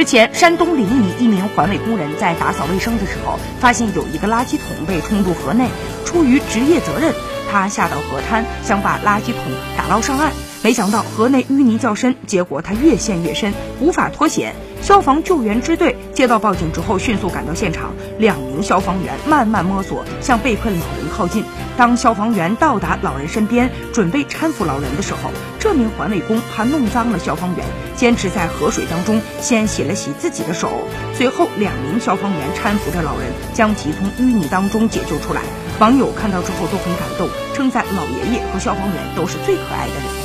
之前，山东临沂一名环卫工人在打扫卫生的时候，发现有一个垃圾桶被冲入河内。出于职业责任，他下到河滩，想把垃圾桶打捞上岸。没想到河内淤泥较深，结果他越陷越深，无法脱险。消防救援支队接到报警之后，迅速赶到现场。两名消防员慢慢摸索，向被困老人靠近。当消防员到达老人身边，准备搀扶老人的时候，这名环卫工怕弄脏了消防员，坚持在河水当中先洗了洗自己的手。随后，两名消防员搀扶着老人，将其从淤泥当中解救出来。网友看到之后都很感动，称赞老爷爷和消防员都是最可爱的人。